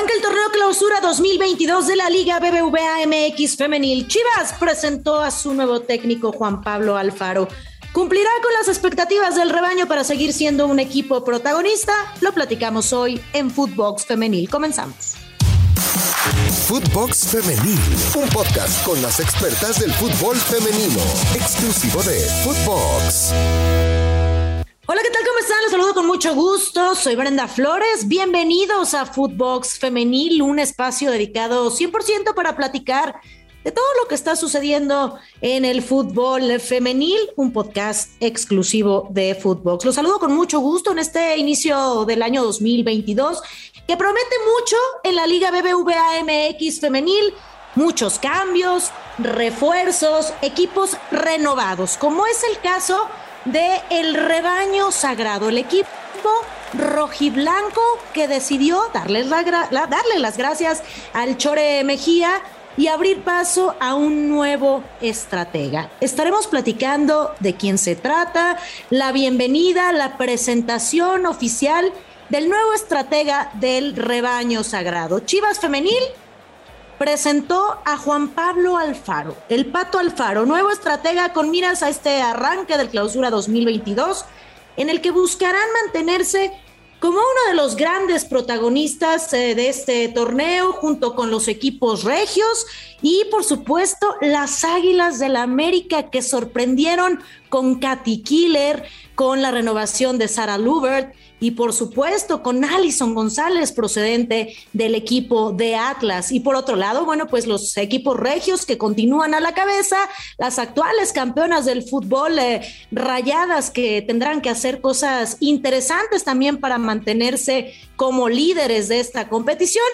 Arranca el torneo clausura 2022 de la Liga BBVA MX Femenil. Chivas presentó a su nuevo técnico Juan Pablo Alfaro. ¿Cumplirá con las expectativas del rebaño para seguir siendo un equipo protagonista? Lo platicamos hoy en Footbox Femenil. Comenzamos. Footbox Femenil, un podcast con las expertas del fútbol femenino, exclusivo de Footbox. Hola, ¿qué tal? ¿Cómo están? Los saludo con mucho gusto. Soy Brenda Flores. Bienvenidos a Footbox Femenil, un espacio dedicado 100% para platicar de todo lo que está sucediendo en el fútbol femenil, un podcast exclusivo de Footbox. Los saludo con mucho gusto en este inicio del año 2022 que promete mucho en la Liga BBVA MX femenil. Muchos cambios, refuerzos, equipos renovados, como es el caso el rebaño sagrado, el equipo rojiblanco que decidió darle las gracias al Chore Mejía y abrir paso a un nuevo estratega. Estaremos platicando de quién se trata, la bienvenida, la presentación oficial del nuevo estratega del rebaño sagrado. Chivas Femenil presentó a Juan Pablo Alfaro, el Pato Alfaro, nuevo estratega con miras a este arranque del clausura 2022, en el que buscarán mantenerse como uno de los grandes protagonistas eh, de este torneo, junto con los equipos regios y, por supuesto, las Águilas del la América que sorprendieron con Katy Killer, con la renovación de Sara Lubert y por supuesto con Alison González procedente del equipo de Atlas. Y por otro lado, bueno, pues los equipos regios que continúan a la cabeza, las actuales campeonas del fútbol eh, rayadas que tendrán que hacer cosas interesantes también para mantenerse como líderes de esta competición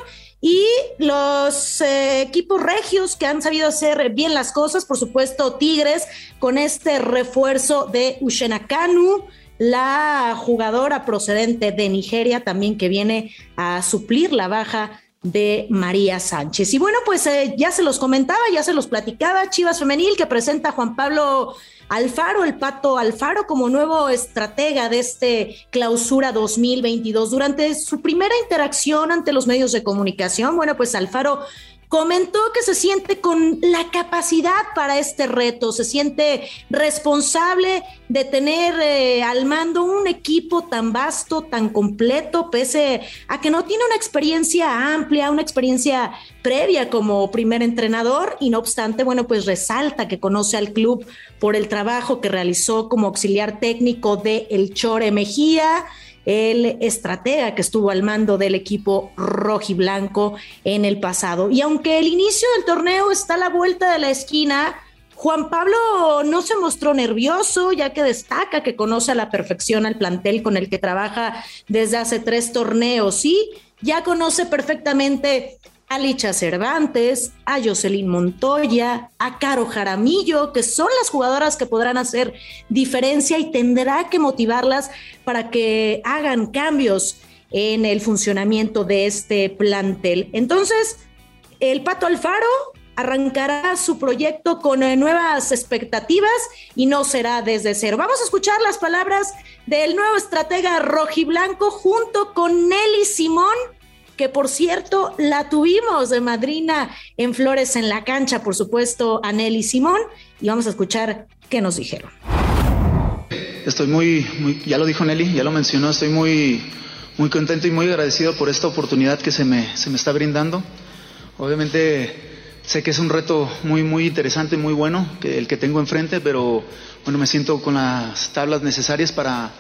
y los eh, equipos regios que han sabido hacer bien las cosas, por supuesto Tigres con este refuerzo de Ushenakanu, la jugadora procedente de Nigeria también que viene a suplir la baja de María Sánchez. Y bueno, pues eh, ya se los comentaba, ya se los platicaba, Chivas Femenil que presenta a Juan Pablo Alfaro, el Pato Alfaro, como nuevo estratega de este clausura 2022. Durante su primera interacción ante los medios de comunicación, bueno, pues Alfaro Comentó que se siente con la capacidad para este reto, se siente responsable de tener eh, al mando un equipo tan vasto, tan completo, pese a que no tiene una experiencia amplia, una experiencia previa como primer entrenador y no obstante, bueno, pues resalta que conoce al club por el trabajo que realizó como auxiliar técnico de El Chore Mejía el estratega que estuvo al mando del equipo rojiblanco en el pasado. Y aunque el inicio del torneo está a la vuelta de la esquina, Juan Pablo no se mostró nervioso, ya que destaca que conoce a la perfección al plantel con el que trabaja desde hace tres torneos y ya conoce perfectamente a Licha Cervantes, a Jocelyn Montoya, a Caro Jaramillo, que son las jugadoras que podrán hacer diferencia y tendrá que motivarlas para que hagan cambios en el funcionamiento de este plantel. Entonces, el Pato Alfaro arrancará su proyecto con eh, nuevas expectativas y no será desde cero. Vamos a escuchar las palabras del nuevo estratega rojiblanco junto con Nelly Simón que por cierto la tuvimos de madrina en Flores en la cancha, por supuesto, a Nelly Simón, y vamos a escuchar qué nos dijeron. Estoy muy, muy, ya lo dijo Nelly, ya lo mencionó, estoy muy, muy contento y muy agradecido por esta oportunidad que se me, se me está brindando. Obviamente sé que es un reto muy, muy interesante, muy bueno, que el que tengo enfrente, pero bueno, me siento con las tablas necesarias para,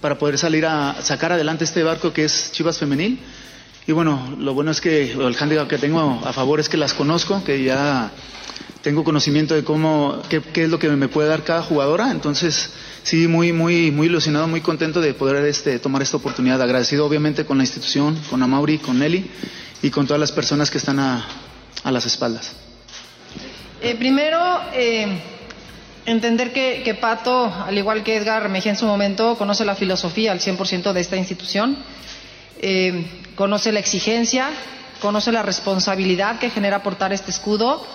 para poder salir a sacar adelante este barco que es Chivas Femenil y bueno, lo bueno es que el handicap que tengo a favor es que las conozco, que ya tengo conocimiento de cómo, qué, es lo que me puede dar cada jugadora. Entonces, sí, muy, muy, muy ilusionado, muy contento de poder este, tomar esta oportunidad. Agradecido obviamente con la institución, con Amauri, con Nelly y con todas las personas que están a, las espaldas. Eh, primero, eh, entender que, que, Pato, al igual que Edgar Mejía en su momento, conoce la filosofía al 100% de esta institución. Eh, conoce la exigencia, conoce la responsabilidad que genera portar este escudo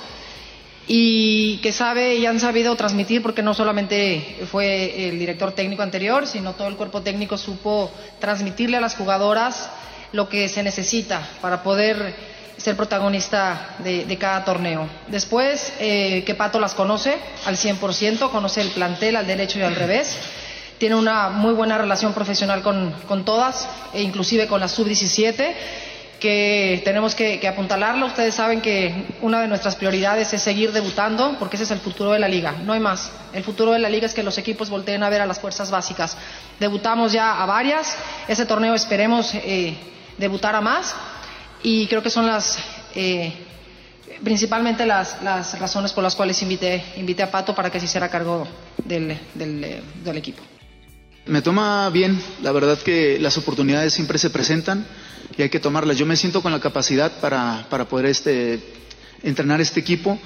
y que sabe y han sabido transmitir, porque no solamente fue el director técnico anterior, sino todo el cuerpo técnico supo transmitirle a las jugadoras lo que se necesita para poder ser protagonista de, cada torneo. Después, eh, que Pato las conoce al 100%, conoce el plantel al derecho y al revés. Tiene una muy buena relación profesional con, con todas, e inclusive con la sub-17 que tenemos que, que, apuntalarlo. Ustedes saben que una de nuestras prioridades es seguir debutando, porque ese es el futuro de la liga, no hay más. El futuro de la liga es que los equipos volteen a ver a las fuerzas básicas. Debutamos ya a varias, ese torneo esperemos eh, debutar a más y creo que son las... Eh, principalmente las, las, razones por las cuales invité, invité a Pato para que se hiciera cargo del, del, del equipo. Me toma bien, la verdad que las oportunidades siempre se presentan y hay que tomarlas. Yo me siento con la capacidad para, para poder este, entrenar este equipo.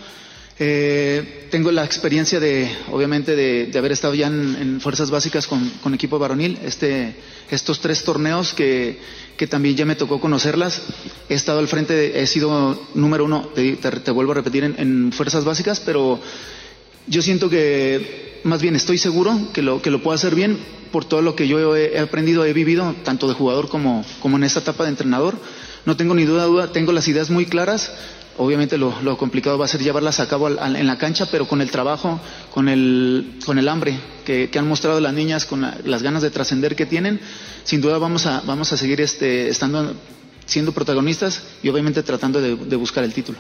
Eh, tengo la experiencia de, obviamente, de, haber estado ya en, fuerzas básicas con, con, equipo varonil. Este, estos tres torneos que, que, también ya me tocó conocerlas. He estado al frente, he sido número uno, te, te, vuelvo a repetir, en, en, fuerzas básicas, pero yo siento que, más bien estoy seguro que lo, que lo puedo hacer bien por todo lo que yo he aprendido, he vivido, tanto de jugador como, como en esta etapa de entrenador. No tengo ni duda, duda, tengo las ideas muy claras. Obviamente lo, lo complicado va a ser llevarlas a cabo en la cancha, pero con el trabajo, con el, con el hambre que, que han mostrado las niñas, con las ganas de trascender que tienen, sin duda vamos a, vamos a seguir este, estando, siendo protagonistas y obviamente tratando de, de buscar el título.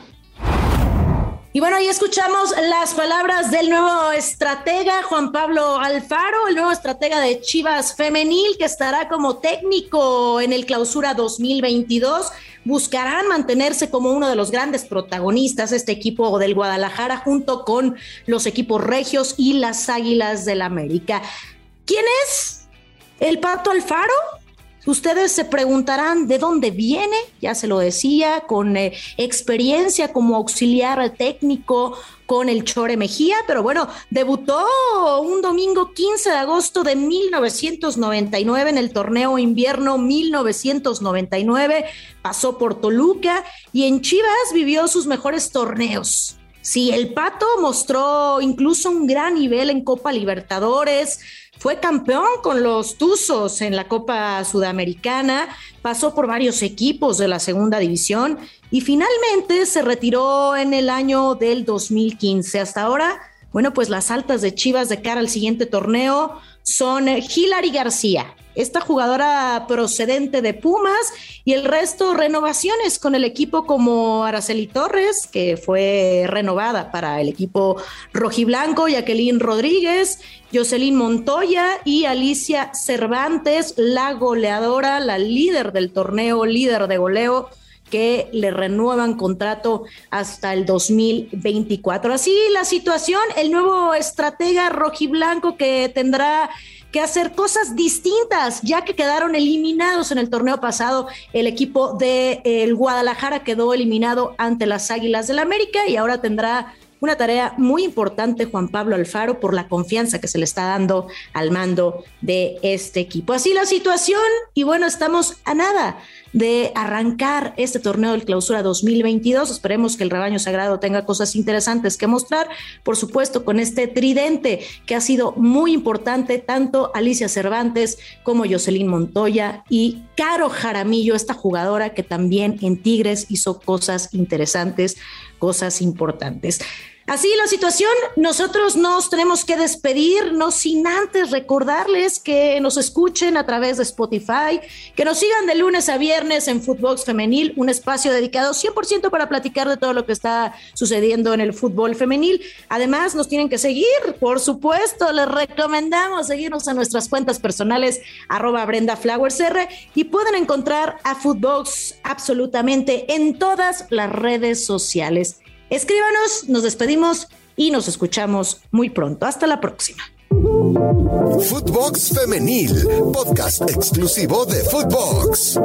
Y bueno, ahí escuchamos las palabras del nuevo estratega Juan Pablo Alfaro, el nuevo estratega de Chivas Femenil, que estará como técnico en el clausura 2022. Buscarán mantenerse como uno de los grandes protagonistas este equipo del Guadalajara junto con los equipos regios y las Águilas del América. ¿Quién es el Pato Alfaro? Ustedes se preguntarán de dónde viene, ya se lo decía, con eh, experiencia como auxiliar técnico con el Chore Mejía, pero bueno, debutó un domingo 15 de agosto de 1999 en el torneo invierno 1999, pasó por Toluca y en Chivas vivió sus mejores torneos. Sí, el Pato mostró incluso un gran nivel en Copa Libertadores, fue campeón con los Tuzos en la Copa Sudamericana, pasó por varios equipos de la segunda división y finalmente se retiró en el año del 2015. Hasta ahora, bueno, pues las altas de Chivas de cara al siguiente torneo son Hilary García, esta jugadora procedente de Pumas y el resto renovaciones con el equipo como Araceli Torres, que fue renovada para el equipo rojiblanco, Jacqueline Rodríguez, Jocelyn Montoya y Alicia Cervantes, la goleadora, la líder del torneo, líder de goleo que le renuevan contrato hasta el 2024. Así la situación, el nuevo estratega rojiblanco que tendrá que hacer cosas distintas, ya que quedaron eliminados en el torneo pasado. El equipo de el Guadalajara quedó eliminado ante las Águilas del América y ahora tendrá una tarea muy importante Juan Pablo Alfaro por la confianza que se le está dando al mando de este equipo. Así la situación y bueno, estamos a nada de arrancar este torneo del clausura 2022. Esperemos que el rebaño sagrado tenga cosas interesantes que mostrar, por supuesto, con este tridente que ha sido muy importante, tanto Alicia Cervantes como Jocelyn Montoya y Caro Jaramillo, esta jugadora que también en Tigres hizo cosas interesantes, cosas importantes. Así la situación, nosotros nos tenemos que despedir, no sin antes recordarles que nos escuchen a través de Spotify, que nos sigan de lunes a viernes en Footbox Femenil, un espacio dedicado 100% para platicar de todo lo que está sucediendo en el fútbol femenil. Además, nos tienen que seguir, por supuesto, les recomendamos seguirnos a nuestras cuentas personales, arroba Brenda Flowers R, y pueden encontrar a Footbox absolutamente en todas las redes sociales. Escríbanos, nos despedimos y nos escuchamos muy pronto. Hasta la próxima. Footbox Femenil, podcast exclusivo de Footbox.